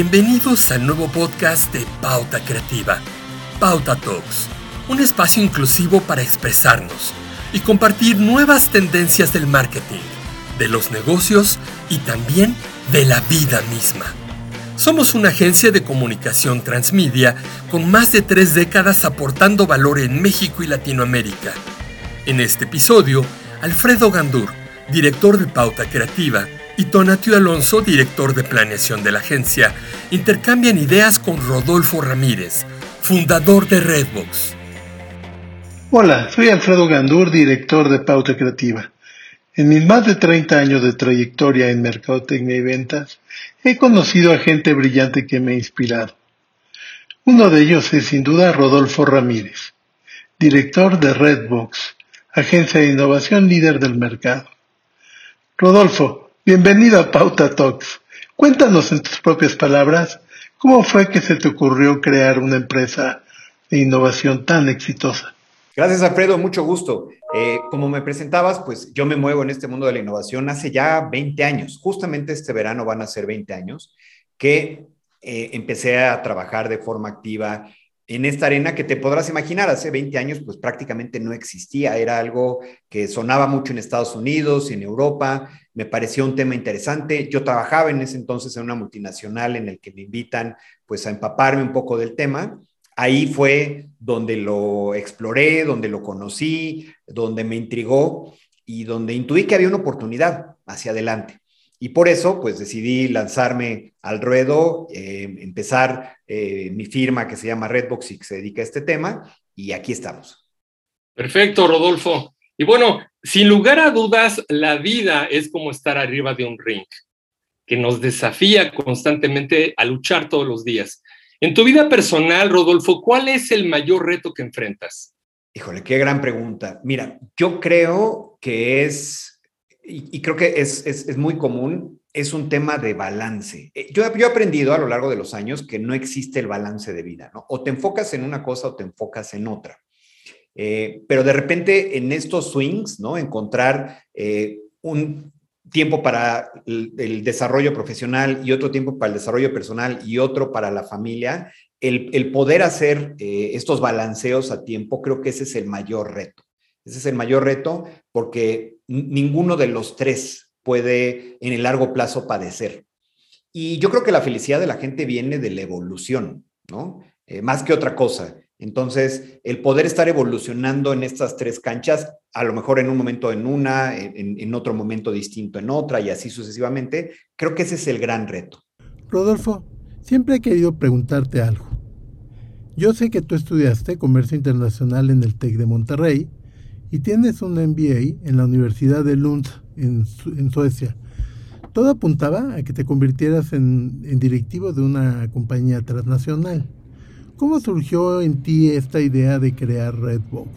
Bienvenidos al nuevo podcast de Pauta Creativa, Pauta Talks, un espacio inclusivo para expresarnos y compartir nuevas tendencias del marketing, de los negocios y también de la vida misma. Somos una agencia de comunicación transmedia con más de tres décadas aportando valor en México y Latinoamérica. En este episodio, Alfredo Gandur, director de Pauta Creativa, y Tonatio Alonso, director de planeación de la agencia, intercambian ideas con Rodolfo Ramírez, fundador de Redbox. Hola, soy Alfredo Gandur, director de Pauta Creativa. En mis más de 30 años de trayectoria en mercadotecnia y ventas, he conocido a gente brillante que me ha inspirado. Uno de ellos es sin duda Rodolfo Ramírez, director de Redbox, agencia de innovación líder del mercado. Rodolfo, Bienvenido a Pauta Talks. Cuéntanos en tus propias palabras cómo fue que se te ocurrió crear una empresa de innovación tan exitosa. Gracias, Alfredo, mucho gusto. Eh, como me presentabas, pues yo me muevo en este mundo de la innovación hace ya 20 años. Justamente este verano van a ser 20 años que eh, empecé a trabajar de forma activa en esta arena que te podrás imaginar, hace 20 años pues prácticamente no existía, era algo que sonaba mucho en Estados Unidos en Europa, me pareció un tema interesante, yo trabajaba en ese entonces en una multinacional en el que me invitan pues a empaparme un poco del tema, ahí fue donde lo exploré, donde lo conocí, donde me intrigó y donde intuí que había una oportunidad hacia adelante. Y por eso, pues decidí lanzarme al ruedo, eh, empezar eh, mi firma que se llama Redbox y que se dedica a este tema, y aquí estamos. Perfecto, Rodolfo. Y bueno, sin lugar a dudas, la vida es como estar arriba de un ring, que nos desafía constantemente a luchar todos los días. En tu vida personal, Rodolfo, ¿cuál es el mayor reto que enfrentas? Híjole, qué gran pregunta. Mira, yo creo que es y, creo que es, es, es, muy común, es un tema de balance. Eh, yo, yo, he aprendido a lo largo de los años que no existe el balance de vida, ¿no? O te enfocas en una cosa o te enfocas en otra. Eh, pero de repente en estos swings, ¿no? Encontrar eh, un tiempo para el, desarrollo profesional y otro tiempo para el desarrollo personal y otro para la familia, el, el poder hacer estos balanceos a tiempo, creo que ese es el mayor reto. Ese es el mayor reto porque ninguno de los tres puede en el largo plazo padecer. Y yo creo que la felicidad de la gente viene de la evolución, ¿no? Eh, más que otra cosa. Entonces, el poder estar evolucionando en estas tres canchas, a lo mejor en un momento en una, en, en otro momento distinto en otra y así sucesivamente, creo que ese es el gran reto. Rodolfo, siempre he querido preguntarte algo. Yo sé que tú estudiaste comercio internacional en el TEC de Monterrey y tienes un MBA en la Universidad de Lund en, Suecia. Todo apuntaba a que te convirtieras en, directivo de una compañía transnacional. ¿Cómo surgió en ti esta idea de crear Redbox?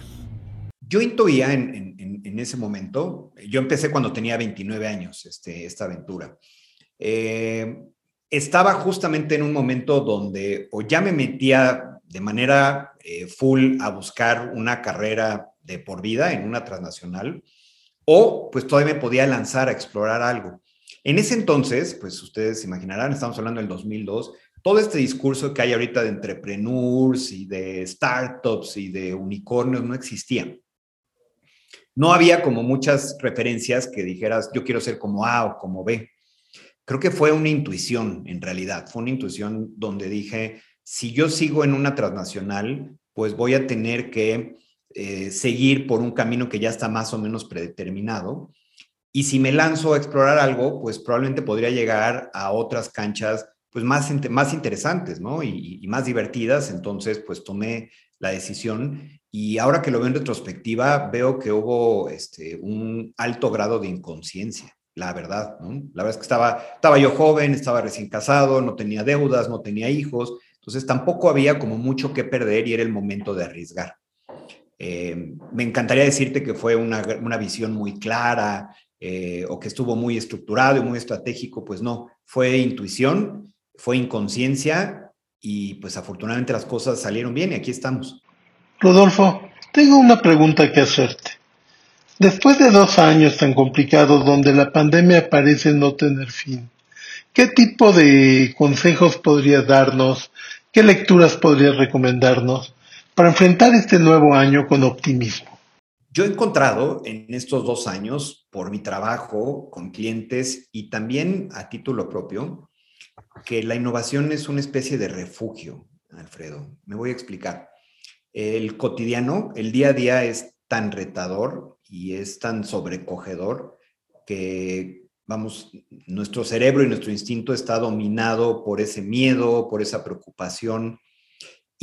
Yo intuía en, ese momento, yo empecé cuando tenía 29 años este, esta aventura. Eh, estaba justamente en un momento donde o ya me metía de manera eh, full a buscar una carrera por vida en una transnacional, o pues todavía me podía lanzar a explorar algo. En ese entonces, pues ustedes se imaginarán, estamos hablando del 2002, todo este discurso que hay ahorita de entrepreneurs y de startups y de unicornios no existía. No había como muchas referencias que dijeras, yo quiero ser como A o como B. Creo que fue una intuición, en realidad, fue una intuición donde dije, si yo sigo en una transnacional, pues voy a tener que eh, seguir por un camino que ya está más o menos predeterminado. Y si me lanzo a explorar algo, pues probablemente podría llegar a otras canchas pues más, más interesantes, ¿no? Y, más divertidas. Entonces, pues tomé la decisión y ahora que lo veo en retrospectiva, veo que hubo este, un alto grado de inconsciencia, la verdad. La verdad es que estaba, estaba yo joven, estaba recién casado, no tenía deudas, no tenía hijos, entonces tampoco había como mucho que perder y era el momento de arriesgar. Eh, me encantaría decirte que fue una, una visión muy clara eh, o que estuvo muy estructurado y muy estratégico, pues no, fue intuición, fue inconsciencia y pues afortunadamente las cosas salieron bien y aquí estamos. Rodolfo, tengo una pregunta que hacerte. Después de dos años tan complicados donde la pandemia parece no tener fin ¿qué tipo de consejos podrías darnos? ¿Qué lecturas podrías recomendarnos para enfrentar este nuevo año con optimismo? Yo he encontrado en estos dos años, por mi trabajo con clientes y también a título propio, que la innovación es una especie de refugio, Alfredo. Me voy a explicar. El cotidiano, el día a día es tan retador y es tan sobrecogedor que, vamos, nuestro cerebro y nuestro instinto está dominado por ese miedo, por esa preocupación.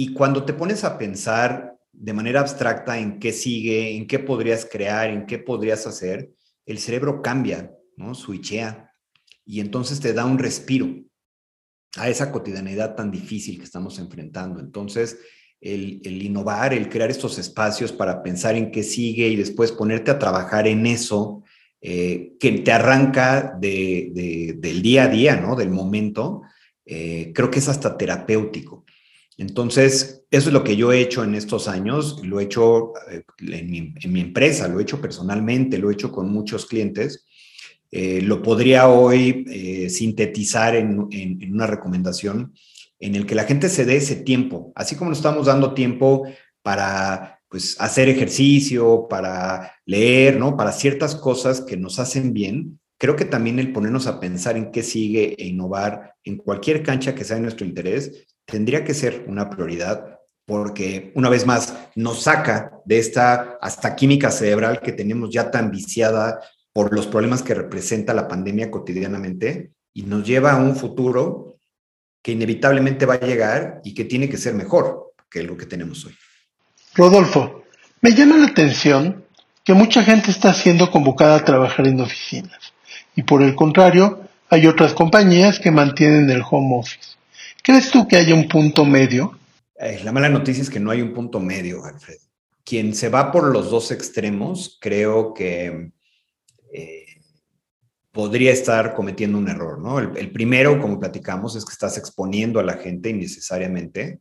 Y cuando te pones a pensar de manera abstracta en qué sigue, en qué podrías crear, en qué podrías hacer, el cerebro cambia, ¿no? Switchea. Y entonces te da un respiro a esa cotidianidad tan difícil que estamos enfrentando. Entonces, el, innovar, el crear estos espacios para pensar en qué sigue y después ponerte a trabajar en eso, eh, que te arranca del día a día, ¿no? Del momento, eh, creo que es hasta terapéutico. Entonces, eso es lo que yo he hecho en estos años, lo he hecho eh, en mi, empresa, lo he hecho personalmente, lo he hecho con muchos clientes eh, lo podría hoy eh, sintetizar en, una recomendación en el que la gente se dé ese tiempo, así como nos estamos dando tiempo para pues, hacer ejercicio, para leer, ¿no? Para ciertas cosas que nos hacen bien. Creo que también el ponernos a pensar en qué sigue e innovar en cualquier cancha que sea de nuestro interés tendría que ser una prioridad porque una vez más nos saca de esta hasta química cerebral que tenemos ya tan viciada por los problemas que representa la pandemia cotidianamente y nos lleva a un futuro que inevitablemente va a llegar y que tiene que ser mejor que lo que tenemos hoy. Rodolfo, me llama la atención que mucha gente está siendo convocada a trabajar en oficinas y por el contrario hay otras compañías que mantienen el home office. ¿Crees tú que haya un punto medio? Eh, la mala noticia es que no hay un punto medio, Alfredo. Quien se va por los dos extremos, creo que eh, podría estar cometiendo un error, ¿no? El, primero, como platicamos, es que estás exponiendo a la gente innecesariamente.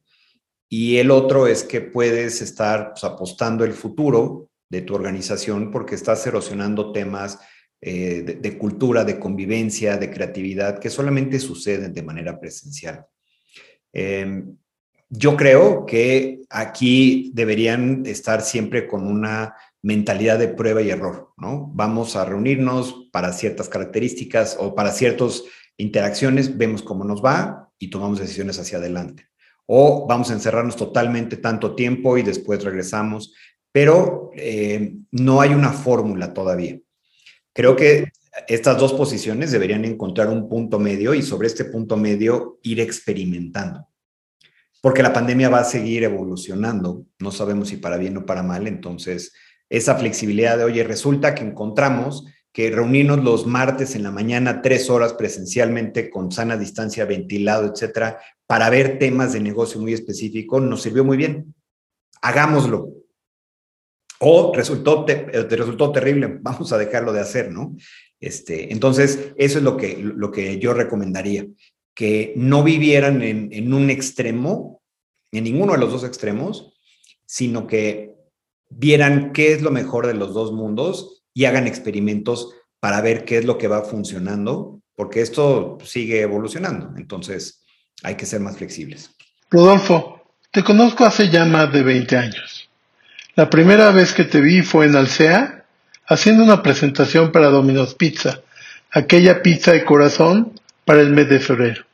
Y el otro es que puedes estar pues, apostando el futuro de tu organización porque estás erosionando temas eh, de, cultura, de convivencia, de creatividad que solamente suceden de manera presencial. Em, yo creo que aquí deberían estar siempre con una mentalidad de prueba y error, ¿no? Vamos a reunirnos para ciertas características o para ciertas interacciones, vemos cómo nos va y tomamos decisiones hacia adelante. O vamos a encerrarnos totalmente tanto tiempo y después regresamos, pero eh, no hay una fórmula todavía. Creo que estas dos posiciones deberían encontrar un punto medio y sobre este punto medio ir experimentando. Porque la pandemia va a seguir evolucionando, no sabemos si para bien o para mal, entonces esa flexibilidad de, oye, resulta que encontramos que reunirnos los martes en la mañana tres horas presencialmente con sana distancia, ventilado, etcétera, para ver temas de negocio muy específico, nos sirvió muy bien. Hagámoslo. O resultó, te, eh, resultó terrible, vamos a dejarlo de hacer, ¿no? Este, entonces, eso es lo que, lo que yo recomendaría, que no vivieran en, en un extremo, en ninguno de los dos extremos, sino que vieran qué es lo mejor de los dos mundos y hagan experimentos para ver qué es lo que va funcionando, porque esto sigue evolucionando. Entonces, hay que ser más flexibles. Rodolfo, te conozco hace ya más de 20 años. La primera vez que te vi fue en Alsea, haciendo una presentación para Domino's Pizza, aquella pizza de corazón para el mes de febrero.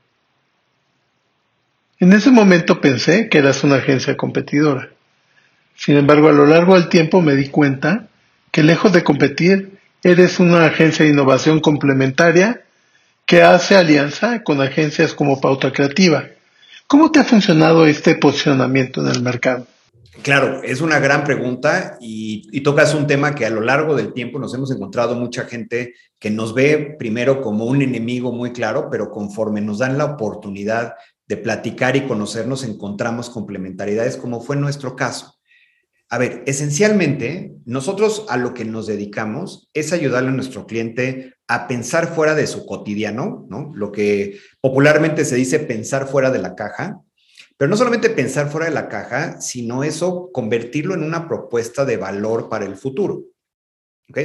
En ese momento pensé que eras una agencia competidora. Sin embargo, a lo largo del tiempo me di cuenta que lejos de competir, eres una agencia de innovación complementaria que hace alianza con agencias como Pauta Creativa. ¿Cómo te ha funcionado este posicionamiento en el mercado? Claro, es una gran pregunta y, tocas un tema que a lo largo del tiempo nos hemos encontrado mucha gente que nos ve primero como un enemigo muy claro, pero conforme nos dan la oportunidad de platicar y conocernos, encontramos complementariedades, como fue nuestro caso. A ver, esencialmente, nosotros a lo que nos dedicamos es ayudarle a nuestro cliente a pensar fuera de su cotidiano, ¿no? Lo que popularmente se dice pensar fuera de la caja, pero no solamente pensar fuera de la caja, sino eso convertirlo en una propuesta de valor para el futuro. ¿Ok?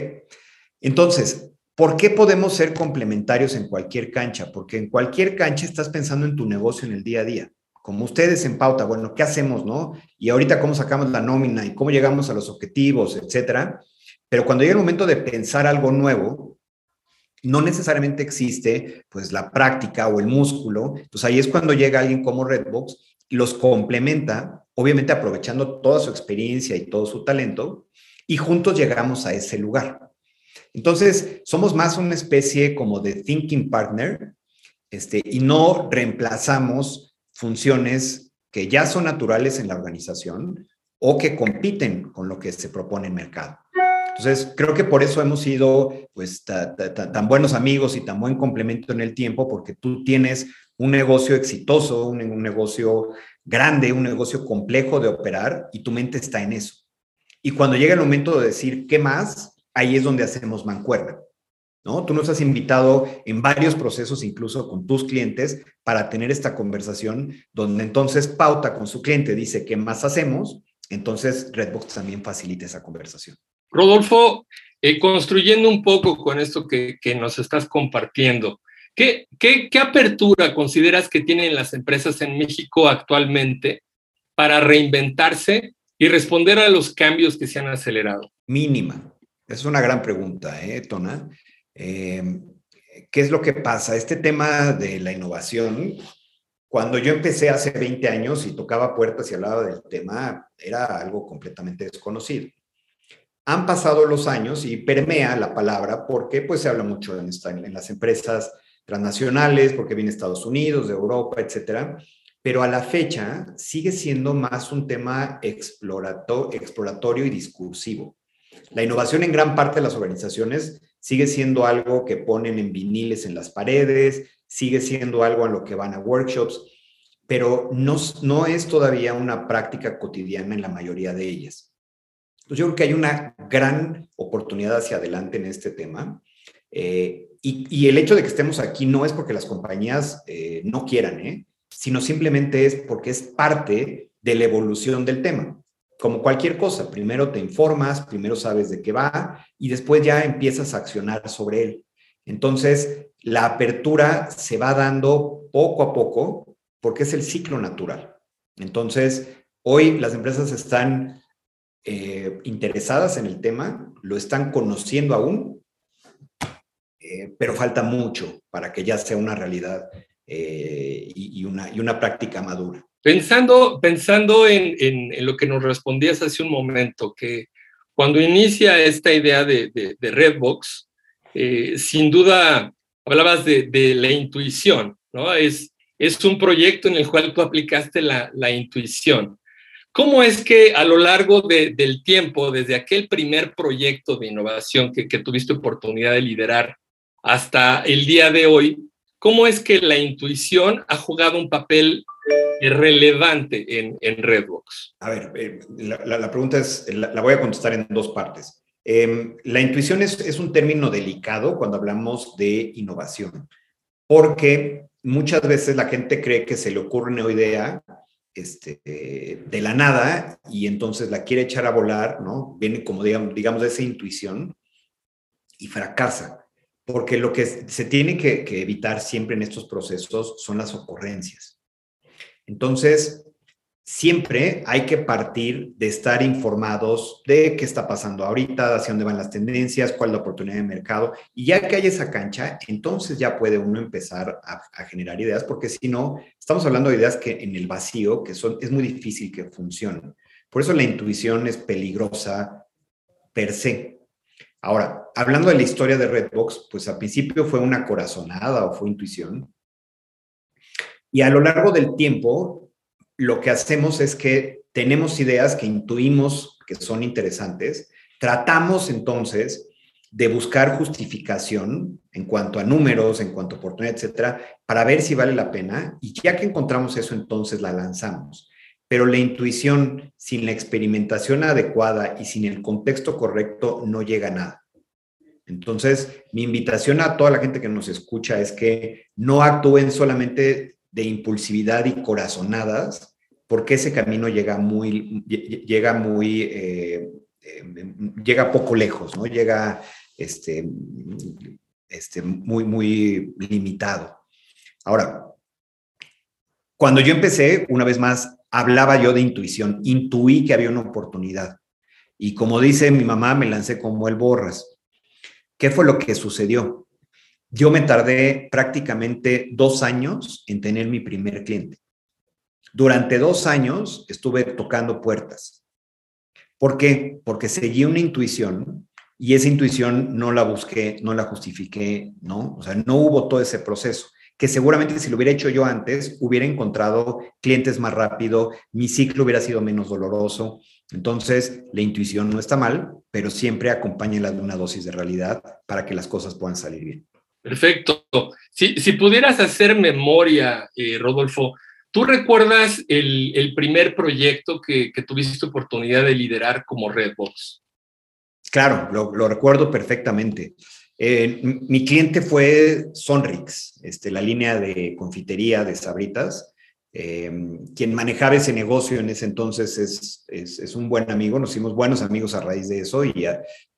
Entonces, ¿Por qué podemos ser complementarios en cualquier cancha? Porque en cualquier cancha estás pensando en tu negocio en el día a día. Como ustedes en pauta, bueno, ¿qué hacemos, no? Y ahorita cómo sacamos la nómina y cómo llegamos a los objetivos, etcétera. Pero cuando llega el momento de pensar algo nuevo, no necesariamente existe pues la práctica o el músculo. Pues ahí es cuando llega alguien como Redbox los complementa, obviamente aprovechando toda su experiencia y todo su talento, y juntos llegamos a ese lugar. Entonces, somos más una especie como de thinking partner este, y no reemplazamos funciones que ya son naturales en la organización o que compiten con lo que se propone en mercado. Entonces, creo que por eso hemos sido pues, tan buenos amigos y tan buen complemento en el tiempo, porque tú tienes un negocio exitoso, un, un negocio grande, un negocio complejo de operar y tu mente está en eso. Y cuando llega el momento de decir, ¿qué más? ahí es donde hacemos mancuerna. ¿No? Tú nos has invitado en varios procesos, incluso con tus clientes, para tener esta conversación donde entonces pauta con su cliente, dice, ¿qué más hacemos? Entonces Redbox también facilita esa conversación. Rodolfo, eh, construyendo un poco con esto que, nos estás compartiendo, ¿qué, qué, qué apertura consideras que tienen las empresas en México actualmente para reinventarse y responder a los cambios que se han acelerado? Mínima. Es una gran pregunta, ¿eh, Tona? Eh, ¿Qué es lo que pasa? Este tema de la innovación, cuando yo empecé hace 20 años y tocaba puertas y hablaba del tema, era algo completamente desconocido. Han pasado los años y permea la palabra porque pues se habla mucho en, en las empresas transnacionales, porque viene Estados Unidos, de Europa, etcétera. Pero a la fecha sigue siendo más un tema exploratorio y discursivo. La innovación en gran parte de las organizaciones sigue siendo algo que ponen en viniles en las paredes, sigue siendo algo a lo que van a workshops, pero no, no es todavía una práctica cotidiana en la mayoría de ellas. Entonces yo creo que hay una gran oportunidad hacia adelante en este tema. Eh, y, el hecho de que estemos aquí no es porque las compañías eh, no quieran, ¿eh? sino simplemente es porque es parte de la evolución del tema como cualquier cosa, primero te informas, primero sabes de qué va y después ya empiezas a accionar sobre él. Entonces, la apertura se va dando poco a poco porque es el ciclo natural. Entonces, hoy las empresas están eh, interesadas en el tema, lo están conociendo aún, eh, pero falta mucho para que ya sea una realidad eh, y, una, y una práctica madura. Pensando, pensando en, en, lo que nos respondías hace un momento, que cuando inicia esta idea de, de, Redbox, eh, sin duda hablabas de, de, la intuición, ¿no? Es, es un proyecto en el cual tú aplicaste la, la intuición. ¿Cómo es que a lo largo del tiempo, desde aquel primer proyecto de innovación que, que tuviste oportunidad de liderar hasta el día de hoy, cómo es que la intuición ha jugado un papel relevante en, en Redbox? A ver, eh, la, pregunta es, la, voy a contestar en dos partes. Em, la intuición es, es, un término delicado cuando hablamos de innovación, porque muchas veces la gente cree que se le ocurre una idea este, de la nada y entonces la quiere echar a volar, ¿no? Viene como digamos, digamos de esa intuición y fracasa, porque lo que se tiene que evitar siempre en estos procesos son las ocurrencias. Entonces, siempre hay que partir de estar informados de qué está pasando ahorita, hacia dónde van las tendencias, cuál es la oportunidad de mercado. Y ya que hay esa cancha, entonces ya puede uno empezar a, generar ideas, porque si no, estamos hablando de ideas que en el vacío, que son, es muy difícil que funcionen. Por eso la intuición es peligrosa per se. Ahora, hablando de la historia de Redbox, pues al principio fue una corazonada o fue intuición, y a lo largo del tiempo, lo que hacemos es que tenemos ideas que intuimos que son interesantes, tratamos entonces de buscar justificación en cuanto a números, en cuanto a oportunidad, etcétera, para ver si vale la pena. Y ya que encontramos eso, entonces la lanzamos. Pero la intuición sin la experimentación adecuada y sin el contexto correcto no llega a nada. Entonces, mi invitación a toda la gente que nos escucha es que no actúen solamente de impulsividad y corazonadas, porque ese camino llega muy, llega muy, eh, llega poco lejos, ¿no? Llega, este, este, muy, muy limitado. Ahora, cuando yo empecé, una vez más, hablaba yo de intuición, intuí que había una oportunidad. Y como dice mi mamá, me lancé como el borras. ¿Qué fue lo que sucedió? Yo me tardé prácticamente dos años en tener mi primer cliente. Durante dos años estuve tocando puertas. ¿Por qué? Porque seguí una intuición y esa intuición no la busqué, no la justifiqué, ¿no? O sea, no hubo todo ese proceso que seguramente si lo hubiera hecho yo antes, hubiera encontrado clientes más rápido, mi ciclo hubiera sido menos doloroso. Entonces, la intuición no está mal, pero siempre acompáñela de una dosis de realidad para que las cosas puedan salir bien. Perfecto. Si, si pudieras hacer memoria, eh, Rodolfo, ¿tú recuerdas el, primer proyecto que, tuviste oportunidad de liderar como Redbox? Claro, lo, lo recuerdo perfectamente. Eh, mi cliente fue Sonrix, este, la línea de confitería de sabritas. Eh, quien manejaba ese negocio en ese entonces es, es, un buen amigo, nos hicimos buenos amigos a raíz de eso y,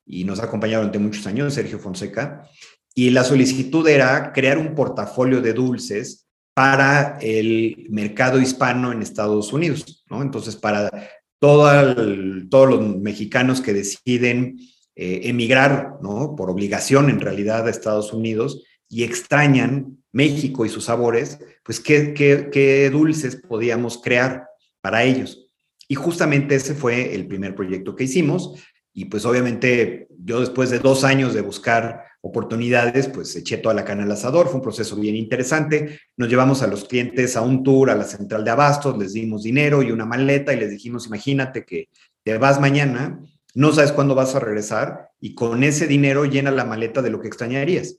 y nos ha acompañado durante muchos años, Sergio Fonseca. Y la solicitud era crear un portafolio de dulces para el mercado hispano en Estados Unidos, ¿no? Entonces, para todo todos los mexicanos que deciden eh, emigrar, ¿no? Por obligación en realidad a Estados Unidos y extrañan México y sus sabores, pues qué, qué, dulces podíamos crear para ellos. Y justamente ese fue el primer proyecto que hicimos. Y pues obviamente yo después de dos años de buscar oportunidades, pues eché toda la cana al asador, fue un proceso bien interesante. Nos llevamos a los clientes a un tour a la central de abastos, les dimos dinero y una maleta y les dijimos, imagínate que te vas mañana no sabes cuándo vas a regresar y con ese dinero llena la maleta de lo que extrañarías.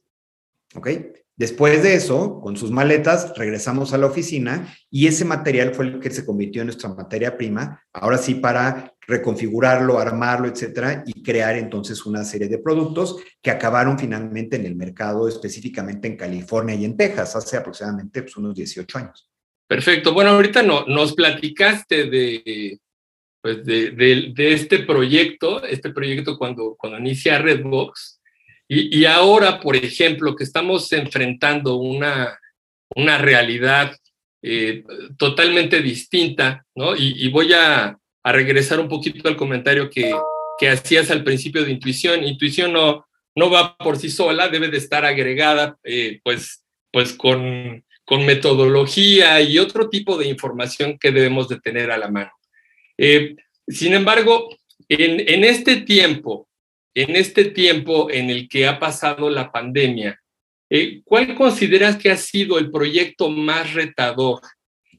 ¿Ok? Después de eso, con sus maletas, regresamos a la oficina y ese material fue el que se convirtió en nuestra materia prima, ahora sí para reconfigurarlo, armarlo, etcétera, y crear entonces una serie de productos que acabaron finalmente en el mercado, específicamente en California y en Texas, hace aproximadamente pues, unos 18 años. Perfecto. Bueno, ahorita no, nos platicaste de, pues de, este proyecto, este proyecto cuando, cuando inicia Redbox, y, y, ahora, por ejemplo, que estamos enfrentando una, una realidad eh, totalmente distinta, ¿no? Y, voy a, a, regresar un poquito al comentario que, que hacías al principio de intuición. Intuición no, no va por sí sola, debe de estar agregada, eh, pues, pues con, con metodología y otro tipo de información que debemos de tener a la mano. Eh, sin embargo, en, este tiempo, en este tiempo en el que ha pasado la pandemia, eh, ¿cuál consideras que ha sido el proyecto más retador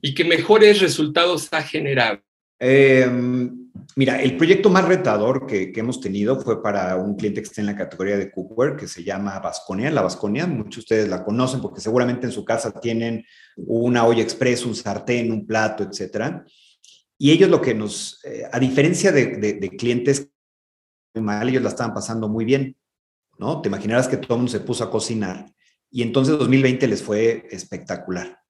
y que mejores resultados ha generado? Em, mira, el proyecto más retador que, hemos tenido fue para un cliente que está en la categoría de cookware, que se llama Vasconia. La Vasconia, muchos de ustedes la conocen porque seguramente en su casa tienen una olla express, un sartén, un plato, etcétera. Y ellos lo que nos, eh, a diferencia de, de, clientes mal, ellos la estaban pasando muy bien, ¿no? Te imaginarás que todo mundo se puso a cocinar y entonces 2020 les fue espectacular.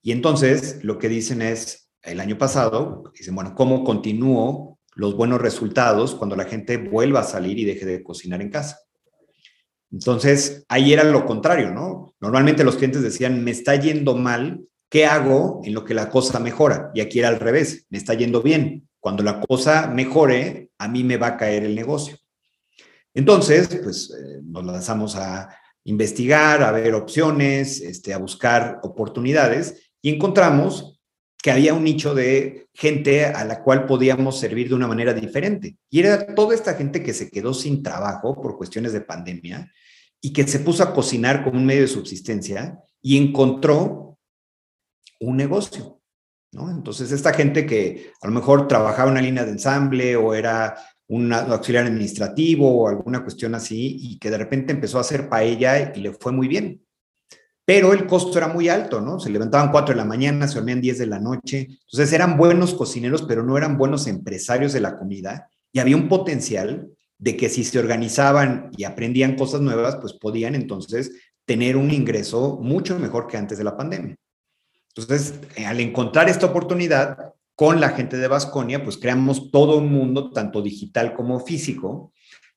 Y entonces lo que dicen es, el año pasado, dicen, bueno, ¿cómo continúo los buenos resultados cuando la gente vuelva a salir y deje de cocinar en casa? Entonces, ahí era lo contrario, ¿no? Normalmente los clientes decían, me está yendo mal ¿Qué hago en lo que la cosa mejora? Y aquí era al revés, me está yendo bien. Cuando la cosa mejore, a mí me va a caer el negocio. Entonces, pues eh, nos lanzamos a investigar, a ver opciones, este, a buscar oportunidades y encontramos que había un nicho de gente a la cual podíamos servir de una manera diferente. Y era toda esta gente que se quedó sin trabajo por cuestiones de pandemia y que se puso a cocinar como un medio de subsistencia y encontró un negocio, ¿no? Entonces, esta gente que a lo mejor trabajaba en una línea de ensamble o era un auxiliar administrativo o alguna cuestión así y que de repente empezó a hacer paella y le fue muy bien. Pero el costo era muy alto, ¿no? Se levantaban 4 de la mañana, se dormían 10 de la noche. Entonces eran buenos cocineros, pero no eran buenos empresarios de la comida. Y había un potencial de que si se organizaban y aprendían cosas nuevas, pues podían entonces tener un ingreso mucho mejor que antes de la pandemia. Entonces, eh, al encontrar esta oportunidad con la gente de Vasconia, pues creamos todo un mundo, tanto digital como físico,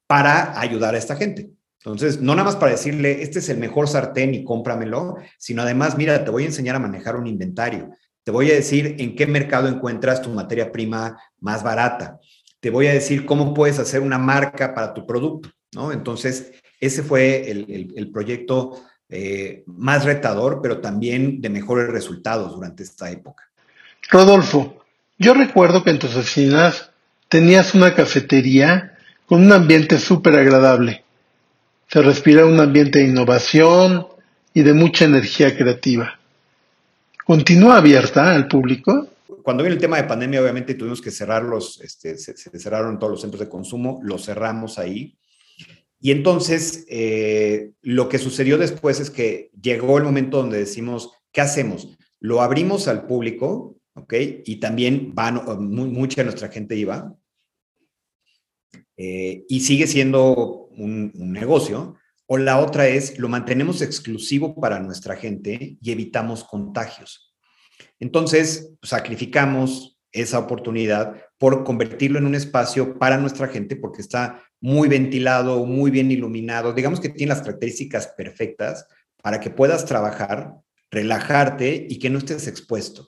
para ayudar a esta gente. Entonces, no nada más para decirle, este es el mejor sartén y cómpramelo, sino además, mira, te voy a enseñar a manejar un inventario. Te voy a decir en qué mercado encuentras tu materia prima más barata. Te voy a decir cómo puedes hacer una marca para tu producto, ¿no? Entonces, ese fue el, proyecto eh, más retador, pero también de mejores resultados durante esta época. Rodolfo, yo recuerdo que en tus oficinas tenías una cafetería con un ambiente súper agradable. Se respira un ambiente de innovación y de mucha energía creativa. ¿Continúa abierta al público? Cuando vino el tema de pandemia, obviamente tuvimos que cerrarlos, este, se, cerraron todos los centros de consumo, los cerramos ahí. Y entonces, eh, lo que sucedió después es que llegó el momento donde decimos, ¿qué hacemos? Lo abrimos al público, ¿ok? Y también van, mucha de nuestra gente iba. Eh, y sigue siendo un negocio, o la otra es, lo mantenemos exclusivo para nuestra gente y evitamos contagios. Entonces, sacrificamos esa oportunidad por convertirlo en un espacio para nuestra gente porque está muy ventilado, muy bien iluminado. Digamos que tiene las características perfectas para que puedas trabajar, relajarte y que no estés expuesto.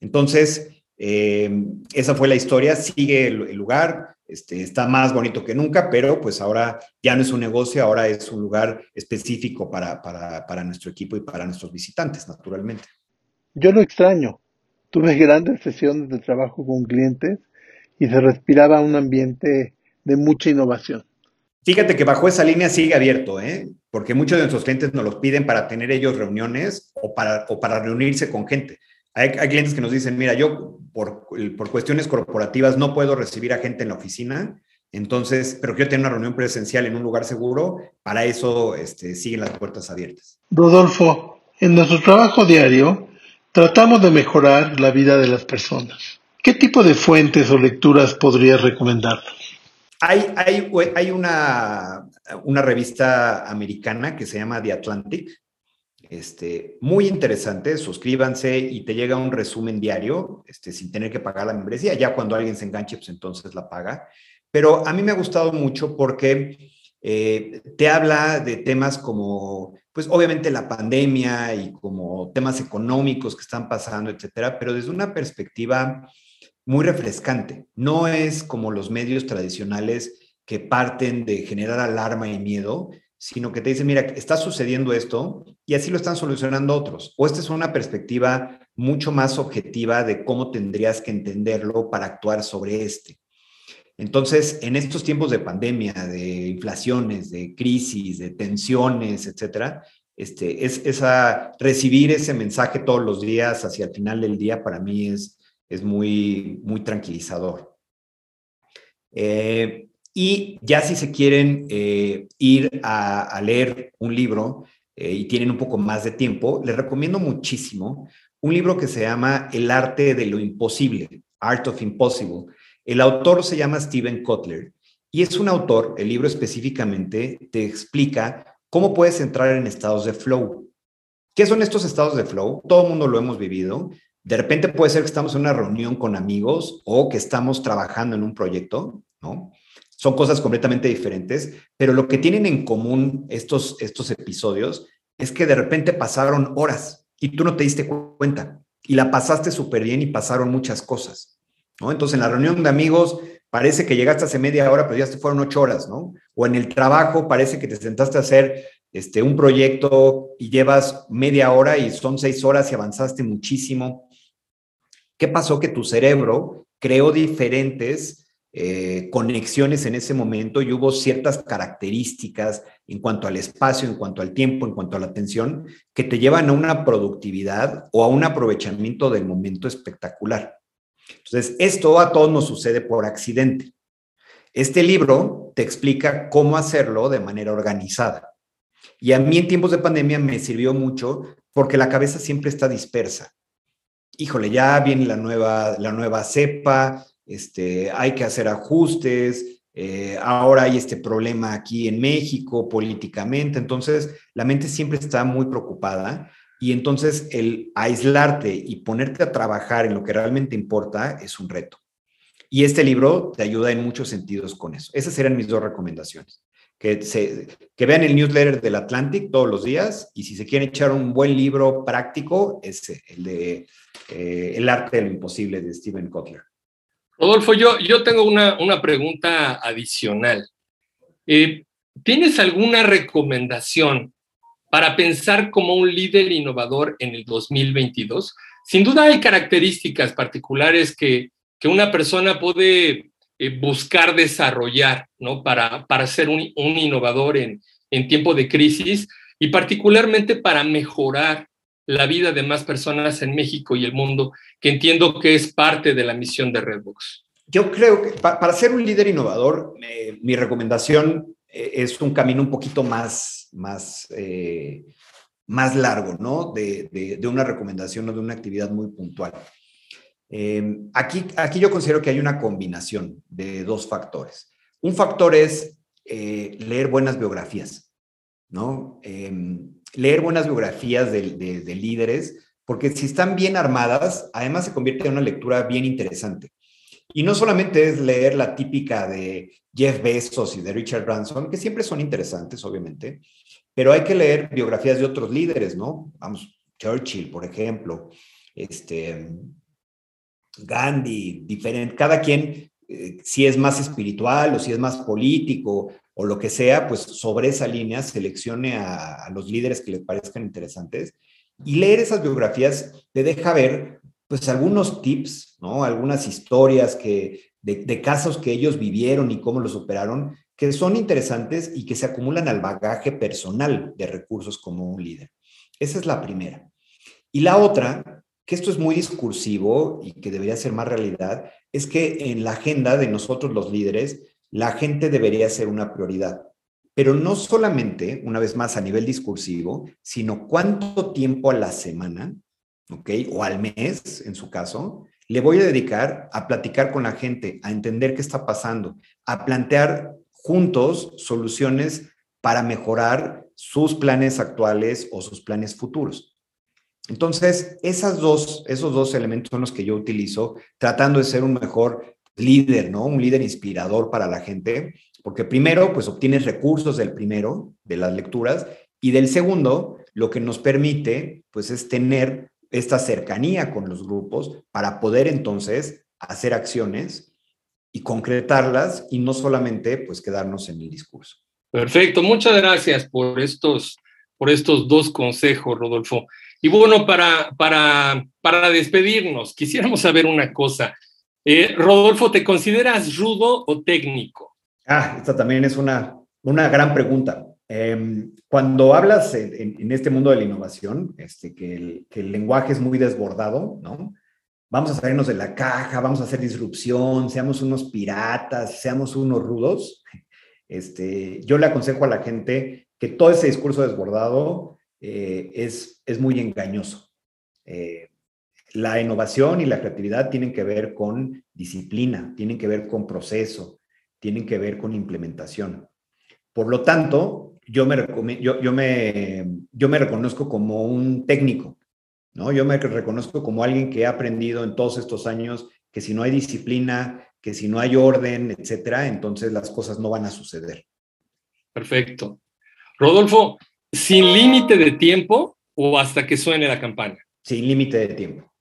Entonces, eh, esa fue la historia, sigue el, lugar, este, está más bonito que nunca, pero pues ahora ya no es un negocio, ahora es un lugar específico para, para, nuestro equipo y para nuestros visitantes, naturalmente. Yo lo extraño. Tuve grandes sesiones de trabajo con clientes y se respiraba un ambiente de mucha innovación. Fíjate que bajo esa línea sigue abierto, ¿eh? porque muchos de nuestros clientes nos los piden para tener ellos reuniones o para, o para reunirse con gente. Hay, clientes que nos dicen, mira, yo por, por, cuestiones corporativas no puedo recibir a gente en la oficina, entonces, pero quiero tener una reunión presencial en un lugar seguro, para eso este, siguen las puertas abiertas. Rodolfo, en nuestro trabajo diario tratamos de mejorar la vida de las personas. ¿Qué tipo de fuentes o lecturas podrías recomendarnos? Hay, hay, una, una revista americana que se llama The Atlantic, este, muy interesante, suscríbanse y te llega un resumen diario, este, sin tener que pagar la membresía. Ya cuando alguien se enganche, pues entonces la paga. Pero a mí me ha gustado mucho porque eh, te habla de temas como, pues obviamente la pandemia y como temas económicos que están pasando, etcétera, pero desde una perspectiva muy refrescante. No es como los medios tradicionales que parten de generar alarma y miedo, sino que te dicen, mira, está sucediendo esto y así lo están solucionando otros. O esta es una perspectiva mucho más objetiva de cómo tendrías que entenderlo para actuar sobre este. Entonces, en estos tiempos de pandemia, de inflaciones, de crisis, de tensiones, etcétera, este, es, recibir ese mensaje todos los días hacia el final del día para mí es, es muy, muy tranquilizador. Eh, y ya si se quieren eh, ir a, leer un libro eh, y tienen un poco más de tiempo, les recomiendo muchísimo un libro que se llama El arte de lo imposible, Art of Impossible. El autor se llama Steven Kotler y es un autor, el libro específicamente te explica cómo puedes entrar en estados de flow. ¿Qué son estos estados de flow? Todo el mundo lo hemos vivido. De repente puede ser que estamos en una reunión con amigos o que estamos trabajando en un proyecto, ¿no? son cosas completamente diferentes, pero lo que tienen en común estos, estos episodios es que de repente pasaron horas y tú no te diste cuenta y la pasaste súper bien y pasaron muchas cosas, ¿no? Entonces en la reunión de amigos parece que llegaste hace media hora, pero ya te fueron ocho horas, ¿no? O en el trabajo parece que te sentaste a hacer este, un proyecto y llevas media hora y son seis horas y avanzaste muchísimo. ¿Qué pasó? Que tu cerebro creó diferentes eh, conexiones en ese momento y hubo ciertas características en cuanto al espacio, en cuanto al tiempo, en cuanto a la atención, que te llevan a una productividad o a un aprovechamiento del momento espectacular. Entonces, esto a todos nos sucede por accidente. Este libro te explica cómo hacerlo de manera organizada. Y a mí en tiempos de pandemia me sirvió mucho porque la cabeza siempre está dispersa. Híjole, ya viene la nueva, la nueva cepa, este, hay que hacer ajustes, eh, ahora hay este problema aquí en México políticamente, entonces la mente siempre está muy preocupada y entonces el aislarte y ponerte a trabajar en lo que realmente importa es un reto. Y este libro te ayuda en muchos sentidos con eso. Esas serían mis dos recomendaciones. que, se, que vean el newsletter del Atlantic todos los días y si se quieren echar un buen libro práctico, ese, el de eh, El arte de lo imposible de Steven Kotler. Rodolfo, yo, yo tengo una, una pregunta adicional. Eh, ¿Tienes alguna recomendación para pensar como un líder innovador en el 2022? Sin duda hay características particulares que, que una persona puede eh, buscar desarrollar ¿no? para, para ser un, un innovador en, en tiempo de crisis y particularmente para mejorar la vida de más personas en México y el mundo, que entiendo que es parte de la misión de Redbox. Yo creo que para ser un líder innovador, eh, mi recomendación eh, es un camino un poquito más, más, más largo, ¿no? De, de, una recomendación o de una actividad muy puntual. Eh, aquí, aquí yo considero que hay una combinación de dos factores. Un factor es eh, leer buenas biografías, ¿no? Leer buenas biografías de, líderes, porque si están bien armadas, además se convierte en una lectura bien interesante. Y no solamente es leer la típica de Jeff Bezos y de Richard Branson, que siempre son interesantes, obviamente, pero hay que leer biografías de otros líderes, ¿no? Vamos, Churchill, por ejemplo, este, Gandhi, diferente, cada quien, eh, si es más espiritual o si es más político o lo que sea, pues sobre esa línea seleccione a, los líderes que le parezcan interesantes y leer esas biografías te deja ver pues algunos tips, ¿no? Algunas historias que, de, de, casos que ellos vivieron y cómo lo superaron, que son interesantes y que se acumulan al bagaje personal de recursos como un líder. Esa es la primera. Y la otra que esto es muy discursivo y que debería ser más realidad, es que en la agenda de nosotros los líderes, la gente debería ser una prioridad. Pero no solamente, una vez más, a nivel discursivo, sino cuánto tiempo a la semana, ¿ok? O al mes, en su caso, le voy a dedicar a platicar con la gente, a entender qué está pasando, a plantear juntos soluciones para mejorar sus planes actuales o sus planes futuros. Entonces, esas dos, esos dos elementos son los que yo utilizo tratando de ser un mejor líder, ¿no? Un líder inspirador para la gente, porque primero, pues obtienes recursos del primero, de las lecturas, y del segundo, lo que nos permite, pues es tener esta cercanía con los grupos para poder entonces hacer acciones y concretarlas y no solamente pues quedarnos en el discurso. Perfecto, muchas gracias por estos, por estos dos consejos, Rodolfo. Y bueno, para, para, para despedirnos, quisiéramos saber una cosa. Eh, Rodolfo, ¿te consideras rudo o técnico? Ah, esta también es una, una gran pregunta. Eh, cuando hablas en, este mundo de la innovación, este, que, el, que el lenguaje es muy desbordado, ¿no? Vamos a salirnos de la caja, vamos a hacer disrupción, seamos unos piratas, seamos unos rudos. Este, yo le aconsejo a la gente que todo ese discurso desbordado eh, es, es muy engañoso. Eh, la innovación y la creatividad tienen que ver con disciplina, tienen que ver con proceso, tienen que ver con implementación. Por lo tanto, yo me, yo, yo me, yo me reconozco como un técnico, ¿no? Yo me reconozco como alguien que ha aprendido en todos estos años que si no hay disciplina, que si no hay orden, etcétera, entonces las cosas no van a suceder. Perfecto. Rodolfo, sin límite de tiempo o hasta que suene la campana. Sin límite de tiempo.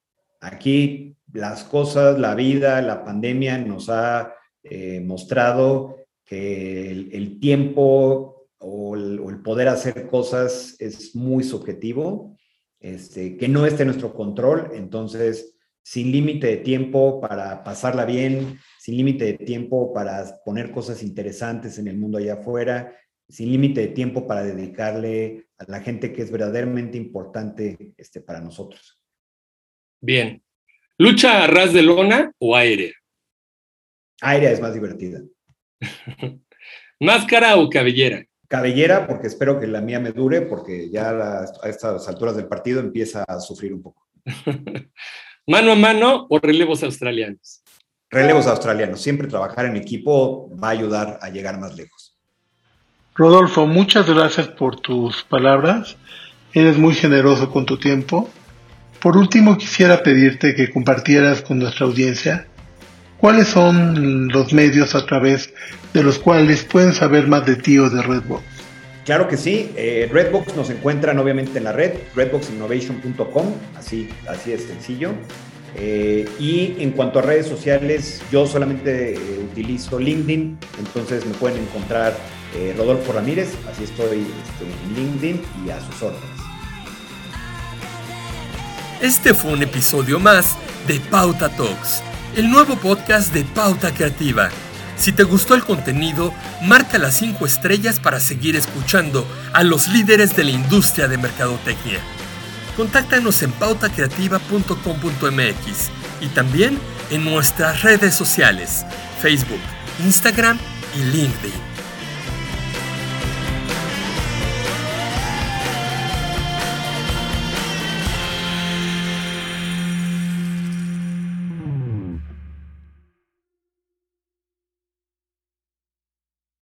Aquí las cosas, la vida, la pandemia nos ha eh, mostrado que el, tiempo o el, o el, poder hacer cosas es muy subjetivo, este, que no esté en nuestro control. Entonces, sin límite de tiempo para pasarla bien, sin límite de tiempo para poner cosas interesantes en el mundo allá afuera, sin límite de tiempo para dedicarle a la gente que es verdaderamente importante este, para nosotros. Bien. ¿Lucha a ras de lona o aérea? Aérea es más divertida. ¿Máscara o cabellera? Cabellera, porque espero que la mía me dure, porque ya a estas alturas del partido empieza a sufrir un poco. ¿Mano a mano o relevos australianos? Relevos australianos. Siempre trabajar en equipo va a ayudar a llegar más lejos. Rodolfo, muchas gracias por tus palabras. Eres muy generoso con tu tiempo. Por último, quisiera pedirte que compartieras con nuestra audiencia ¿cuáles son los medios a través de los cuales pueden saber más de ti o de Redbox? Claro que sí. Eh, Redbox nos encuentran obviamente en la red, redboxinnovation.com, así, así es sencillo. Eh, y en cuanto a redes sociales, yo solamente eh, utilizo LinkedIn, entonces me pueden encontrar Rodolfo Ramírez, así estoy este, en LinkedIn y a sus órdenes. Este fue un episodio más de Pauta Talks, el nuevo podcast de Pauta Creativa si te gustó el contenido, marca las 5 estrellas para seguir escuchando a los líderes de la industria de mercadotecnia. Contáctanos en pautacreativa.com.mx y también en nuestras redes sociales, Facebook, Instagram y LinkedIn.